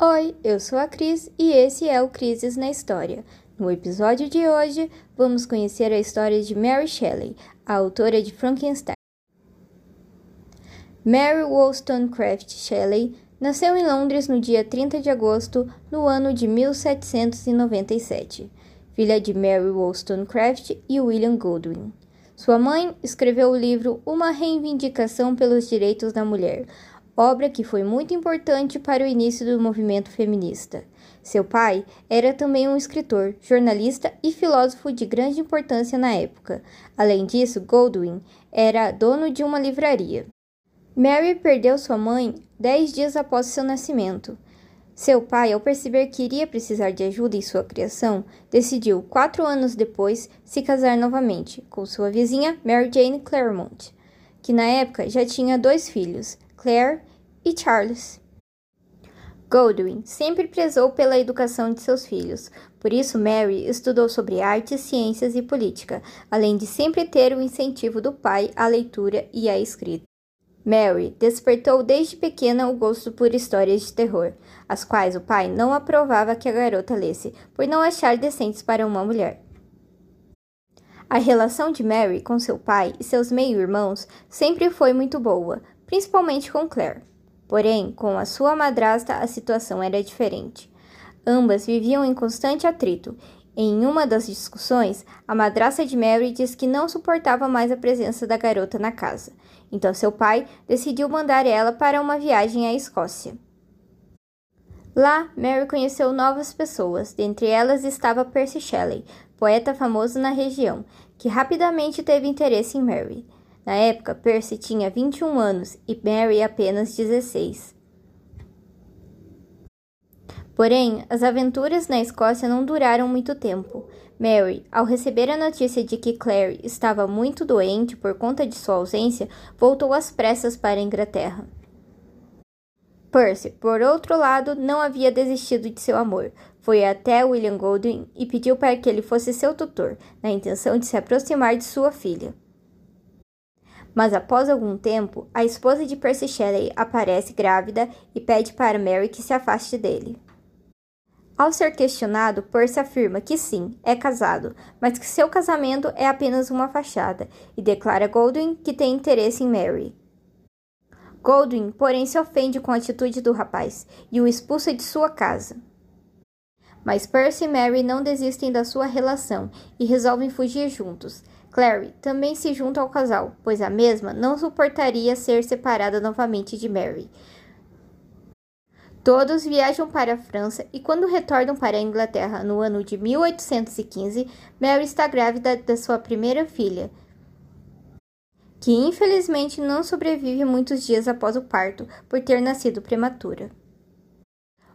Oi, eu sou a Cris e esse é o Crises na História. No episódio de hoje, vamos conhecer a história de Mary Shelley, a autora de Frankenstein. Mary Wollstonecraft Shelley nasceu em Londres no dia 30 de agosto no ano de 1797, filha de Mary Wollstonecraft e William Goldwyn. Sua mãe escreveu o livro Uma Reivindicação pelos Direitos da Mulher, obra que foi muito importante para o início do movimento feminista. Seu pai era também um escritor, jornalista e filósofo de grande importância na época. Além disso, Goldwyn era dono de uma livraria. Mary perdeu sua mãe dez dias após seu nascimento. Seu pai, ao perceber que iria precisar de ajuda em sua criação, decidiu, quatro anos depois, se casar novamente com sua vizinha Mary Jane Claremont, que na época já tinha dois filhos, Claire e Charles. Goldwyn sempre prezou pela educação de seus filhos, por isso Mary estudou sobre artes, ciências e política, além de sempre ter o incentivo do pai à leitura e à escrita. Mary despertou desde pequena o gosto por histórias de terror, as quais o pai não aprovava que a garota lesse, por não achar decentes para uma mulher. A relação de Mary com seu pai e seus meio-irmãos sempre foi muito boa, principalmente com Claire. Porém, com a sua madrasta a situação era diferente. Ambas viviam em constante atrito. Em uma das discussões, a madrasta de Mary disse que não suportava mais a presença da garota na casa. Então seu pai decidiu mandar ela para uma viagem à Escócia. Lá, Mary conheceu novas pessoas, dentre elas estava Percy Shelley, poeta famoso na região, que rapidamente teve interesse em Mary. Na época, Percy tinha 21 anos e Mary apenas 16. Porém, as aventuras na Escócia não duraram muito tempo. Mary, ao receber a notícia de que Claire estava muito doente por conta de sua ausência, voltou às pressas para a Inglaterra. Percy, por outro lado, não havia desistido de seu amor. Foi até William Goldwyn e pediu para que ele fosse seu tutor, na intenção de se aproximar de sua filha. Mas após algum tempo, a esposa de Percy Shelley aparece grávida e pede para Mary que se afaste dele. Ao ser questionado, Percy afirma que sim, é casado, mas que seu casamento é apenas uma fachada, e declara a Goldwyn que tem interesse em Mary. Goldwyn, porém, se ofende com a atitude do rapaz e o expulsa de sua casa. Mas Percy e Mary não desistem da sua relação e resolvem fugir juntos. Clary também se junta ao casal, pois a mesma não suportaria ser separada novamente de Mary, Todos viajam para a França e, quando retornam para a Inglaterra no ano de 1815, Mary está grávida da sua primeira filha, que infelizmente não sobrevive muitos dias após o parto por ter nascido prematura.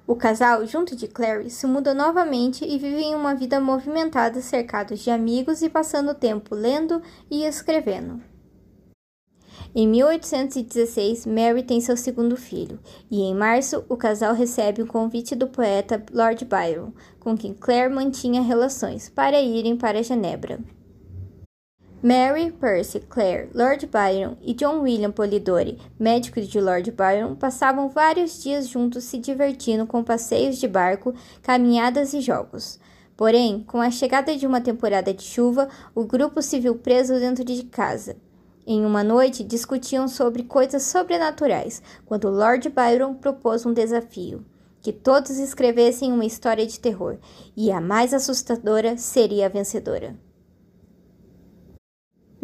O casal, junto de Clary, se muda novamente e vivem uma vida movimentada cercados de amigos e passando tempo lendo e escrevendo. Em 1816, Mary tem seu segundo filho, e em março o casal recebe um convite do poeta Lord Byron, com quem Claire mantinha relações, para irem para Genebra. Mary, Percy, Claire, Lord Byron e John William Polidori, médico de Lord Byron, passavam vários dias juntos se divertindo com passeios de barco, caminhadas e jogos. Porém, com a chegada de uma temporada de chuva, o grupo se viu preso dentro de casa. Em uma noite, discutiam sobre coisas sobrenaturais, quando Lord Byron propôs um desafio: que todos escrevessem uma história de terror, e a mais assustadora seria a vencedora.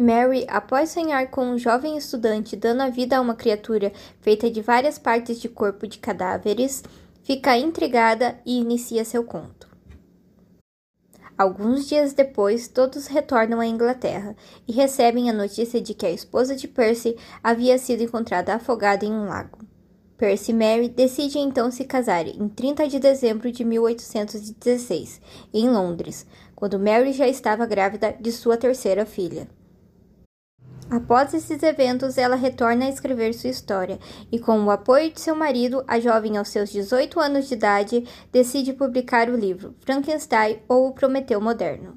Mary, após sonhar com um jovem estudante dando a vida a uma criatura feita de várias partes de corpo de cadáveres, fica intrigada e inicia seu conto. Alguns dias depois, todos retornam à Inglaterra e recebem a notícia de que a esposa de Percy havia sido encontrada afogada em um lago. Percy e Mary decidem então se casar em 30 de dezembro de 1816, em Londres, quando Mary já estava grávida de sua terceira filha. Após esses eventos, ela retorna a escrever sua história e, com o apoio de seu marido, a jovem aos seus 18 anos de idade decide publicar o livro Frankenstein ou o Prometeu Moderno.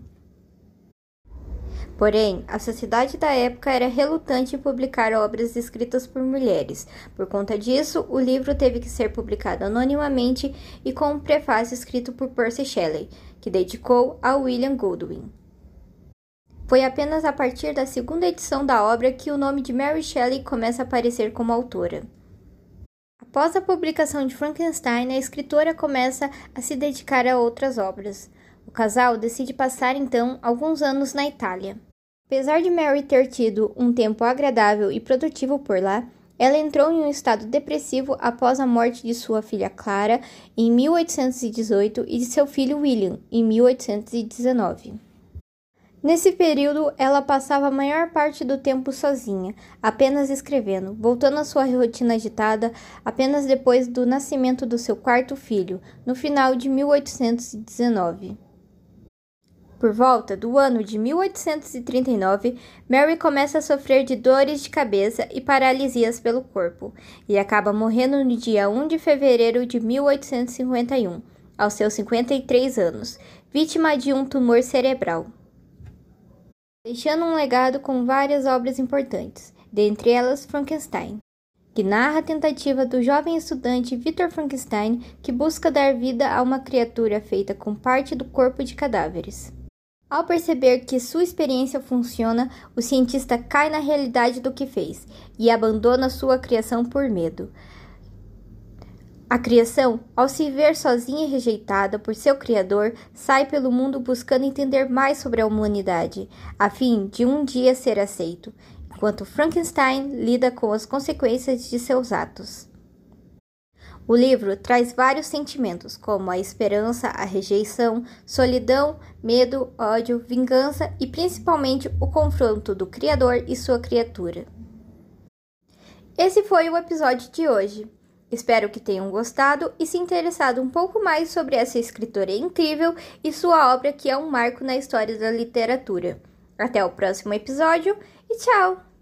Porém, a sociedade da época era relutante em publicar obras escritas por mulheres. Por conta disso, o livro teve que ser publicado anonimamente e com um prefácio escrito por Percy Shelley, que dedicou a William Goldwyn. Foi apenas a partir da segunda edição da obra que o nome de Mary Shelley começa a aparecer como autora. Após a publicação de Frankenstein, a escritora começa a se dedicar a outras obras. O casal decide passar então alguns anos na Itália. Apesar de Mary ter tido um tempo agradável e produtivo por lá, ela entrou em um estado depressivo após a morte de sua filha Clara em 1818 e de seu filho William em 1819. Nesse período, ela passava a maior parte do tempo sozinha, apenas escrevendo, voltando à sua rotina agitada apenas depois do nascimento do seu quarto filho, no final de 1819. Por volta do ano de 1839, Mary começa a sofrer de dores de cabeça e paralisias pelo corpo, e acaba morrendo no dia 1 de fevereiro de 1851, aos seus 53 anos, vítima de um tumor cerebral deixando um legado com várias obras importantes, dentre elas Frankenstein, que narra a tentativa do jovem estudante Victor Frankenstein que busca dar vida a uma criatura feita com parte do corpo de cadáveres. Ao perceber que sua experiência funciona, o cientista cai na realidade do que fez e abandona sua criação por medo. A criação, ao se ver sozinha e rejeitada por seu criador, sai pelo mundo buscando entender mais sobre a humanidade, a fim de um dia ser aceito, enquanto Frankenstein lida com as consequências de seus atos. O livro traz vários sentimentos, como a esperança, a rejeição, solidão, medo, ódio, vingança e principalmente o confronto do Criador e sua criatura. Esse foi o episódio de hoje. Espero que tenham gostado e se interessado um pouco mais sobre essa escritora incrível e sua obra que é um marco na história da literatura. Até o próximo episódio e tchau!